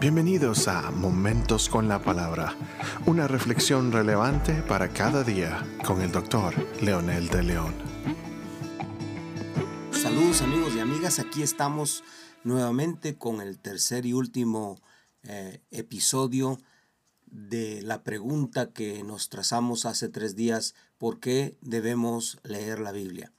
Bienvenidos a Momentos con la Palabra, una reflexión relevante para cada día con el doctor Leonel de León. Saludos amigos y amigas, aquí estamos nuevamente con el tercer y último eh, episodio de la pregunta que nos trazamos hace tres días, ¿por qué debemos leer la Biblia?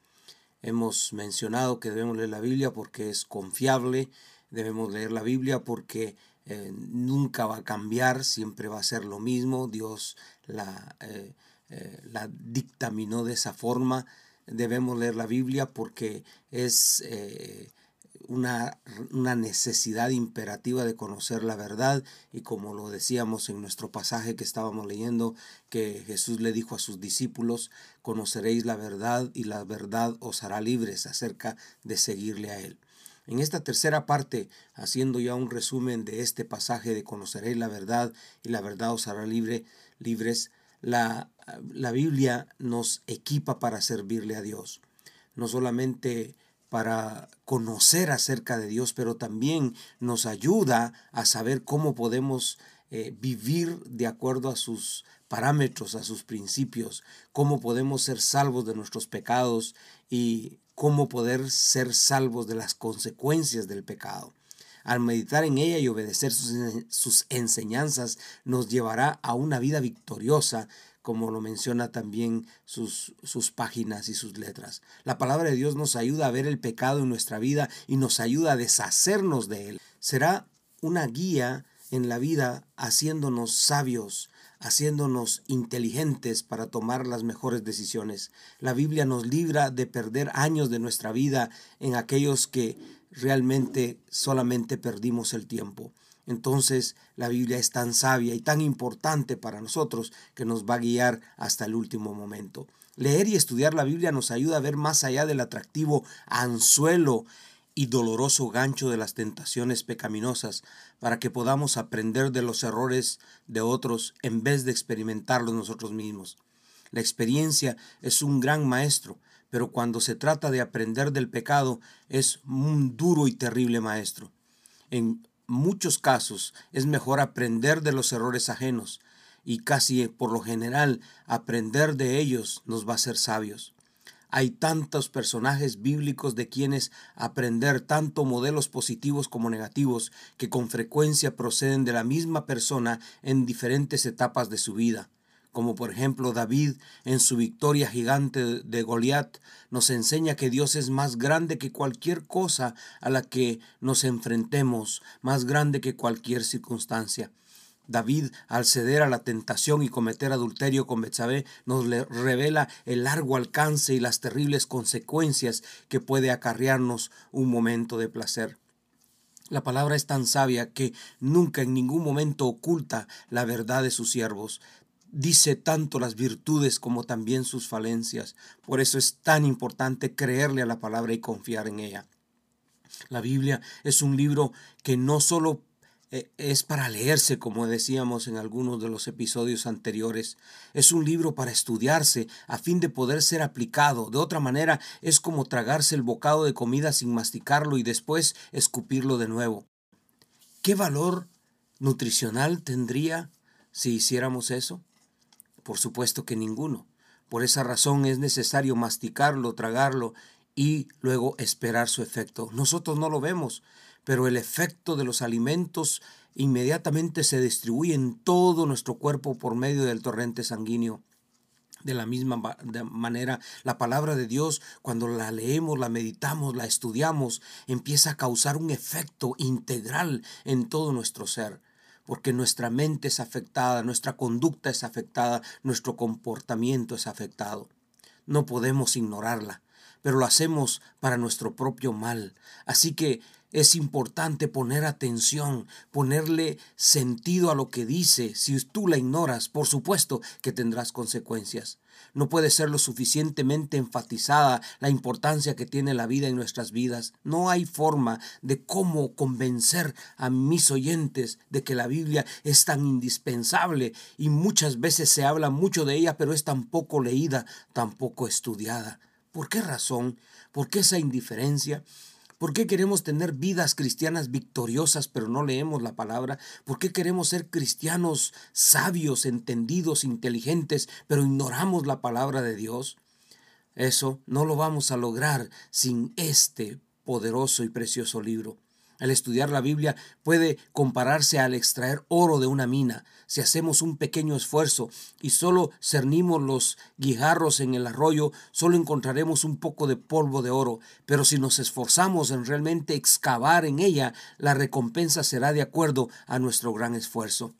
Hemos mencionado que debemos leer la Biblia porque es confiable, debemos leer la Biblia porque eh, nunca va a cambiar, siempre va a ser lo mismo, Dios la, eh, eh, la dictaminó de esa forma, debemos leer la Biblia porque es una, una, necesidad imperativa de conocer la verdad y como lo decíamos en nuestro pasaje que estábamos leyendo, que Jesús le dijo a sus discípulos, conoceréis la verdad y la verdad os hará libres acerca de seguirle a Él. En esta tercera parte, haciendo ya un resumen de este pasaje de conoceréis la verdad y la verdad os hará libre, libres, la, la Biblia nos equipa para servirle a Dios. No solamente para conocer acerca de Dios, pero también nos ayuda a saber cómo podemos eh, vivir de acuerdo a sus parámetros, a sus principios, cómo podemos ser salvos de nuestros pecados y cómo poder ser salvos de las consecuencias del pecado. Al meditar en ella y obedecer sus, sus enseñanzas nos llevará a una vida victoriosa como lo menciona también sus, sus páginas y sus letras. La palabra de Dios nos ayuda a ver el pecado en nuestra vida y nos ayuda a deshacernos de él. Será una guía en la vida haciéndonos sabios, haciéndonos inteligentes para tomar las mejores decisiones. La Biblia nos libra de perder años de nuestra vida en aquellos que realmente solamente perdimos el tiempo. Entonces la Biblia es tan sabia y tan importante para nosotros que nos va a guiar hasta el último momento. Leer y estudiar la Biblia nos ayuda a ver más allá del atractivo anzuelo y doloroso gancho de las tentaciones pecaminosas para que podamos aprender de los errores de otros en vez de experimentarlos nosotros mismos. La experiencia es un gran maestro, pero cuando se trata de aprender del pecado es un duro y terrible maestro. En muchos casos es mejor aprender de los errores ajenos y casi por lo general aprender de ellos nos va a ser sabios. Hay tantos personajes bíblicos de quienes aprender tanto modelos positivos como negativos que con frecuencia proceden de la misma persona en diferentes etapas de su vida como por ejemplo David en su victoria gigante de Goliat, nos enseña que Dios es más grande que cualquier cosa a la que nos enfrentemos, más grande que cualquier circunstancia. David, al ceder a la tentación y cometer adulterio con Betsabé, nos revela el largo alcance y las terribles consecuencias que puede acarrearnos un momento de placer. La palabra es tan sabia que nunca en ningún momento oculta la verdad de sus siervos dice tanto las virtudes como también sus falencias. Por eso es tan importante creerle a la palabra y confiar en ella. La Biblia es un libro que no solo es para leerse, como decíamos en algunos de los episodios anteriores. Es un libro para estudiarse a fin de poder ser aplicado. De otra manera, es como tragarse el bocado de comida sin masticarlo y después escupirlo de nuevo. ¿Qué valor nutricional tendría si hiciéramos eso? Por supuesto que ninguno. Por esa razón es necesario masticarlo, tragarlo y luego esperar su efecto. Nosotros no lo vemos, pero el efecto de los alimentos inmediatamente se distribuye en todo nuestro cuerpo por medio del torrente sanguíneo. De la misma manera, la palabra de Dios, cuando la leemos, la meditamos, la estudiamos, empieza a causar un efecto integral en todo nuestro ser porque nuestra mente es afectada, nuestra conducta es afectada, nuestro comportamiento es afectado. No podemos ignorarla, pero lo hacemos para nuestro propio mal. Así que es importante poner atención, ponerle sentido a lo que dice. Si tú la ignoras, por supuesto que tendrás consecuencias. No puede ser lo suficientemente enfatizada la importancia que tiene la vida en nuestras vidas. No hay forma de cómo convencer a mis oyentes de que la Biblia es tan indispensable y muchas veces se habla mucho de ella, pero es tan poco leída, tan poco estudiada. ¿Por qué razón? ¿Por qué esa indiferencia? ¿Por qué queremos tener vidas cristianas victoriosas pero no leemos la palabra? ¿Por qué queremos ser cristianos sabios, entendidos, inteligentes pero ignoramos la palabra de Dios? Eso no lo vamos a lograr sin este poderoso y precioso libro. El estudiar la Biblia puede compararse al extraer oro de una mina. Si hacemos un pequeño esfuerzo y solo cernimos los guijarros en el arroyo, solo encontraremos un poco de polvo de oro. Pero si nos esforzamos en realmente excavar en ella, la recompensa será de acuerdo a nuestro gran esfuerzo.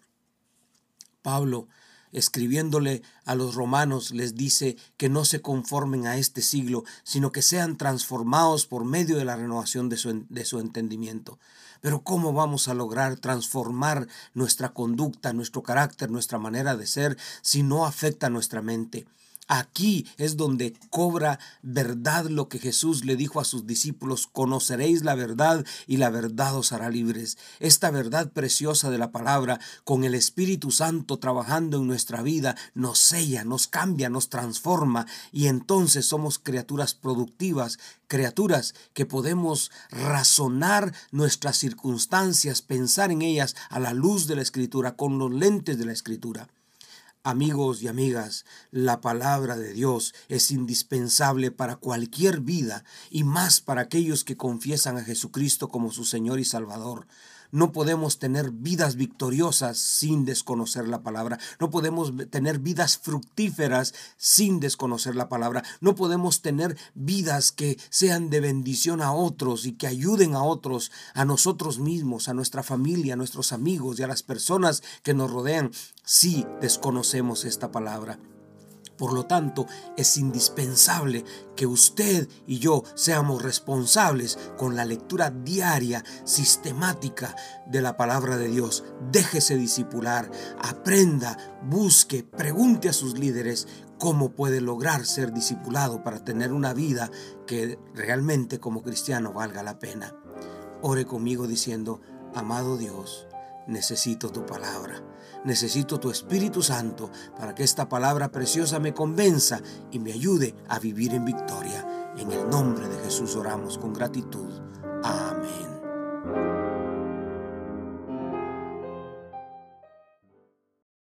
Pablo escribiéndole a los romanos, les dice que no se conformen a este siglo, sino que sean transformados por medio de la renovación de su, de su entendimiento. Pero ¿cómo vamos a lograr transformar nuestra conducta, nuestro carácter, nuestra manera de ser si no afecta nuestra mente? Aquí es donde cobra verdad lo que Jesús le dijo a sus discípulos, conoceréis la verdad y la verdad os hará libres. Esta verdad preciosa de la palabra, con el Espíritu Santo trabajando en nuestra vida, nos sella, nos cambia, nos transforma y entonces somos criaturas productivas, criaturas que podemos razonar nuestras circunstancias, pensar en ellas a la luz de la Escritura, con los lentes de la Escritura. Amigos y amigas, la palabra de Dios es indispensable para cualquier vida y más para aquellos que confiesan a Jesucristo como su Señor y Salvador. No podemos tener vidas victoriosas sin desconocer la palabra. No podemos tener vidas fructíferas sin desconocer la palabra. No podemos tener vidas que sean de bendición a otros y que ayuden a otros, a nosotros mismos, a nuestra familia, a nuestros amigos y a las personas que nos rodean si desconocemos esta palabra. Por lo tanto, es indispensable que usted y yo seamos responsables con la lectura diaria, sistemática de la palabra de Dios. Déjese disipular, aprenda, busque, pregunte a sus líderes cómo puede lograr ser discipulado para tener una vida que realmente como cristiano valga la pena. Ore conmigo diciendo, amado Dios, necesito tu palabra. Necesito tu Espíritu Santo para que esta palabra preciosa me convenza y me ayude a vivir en victoria. En el nombre de Jesús oramos con gratitud. Amén.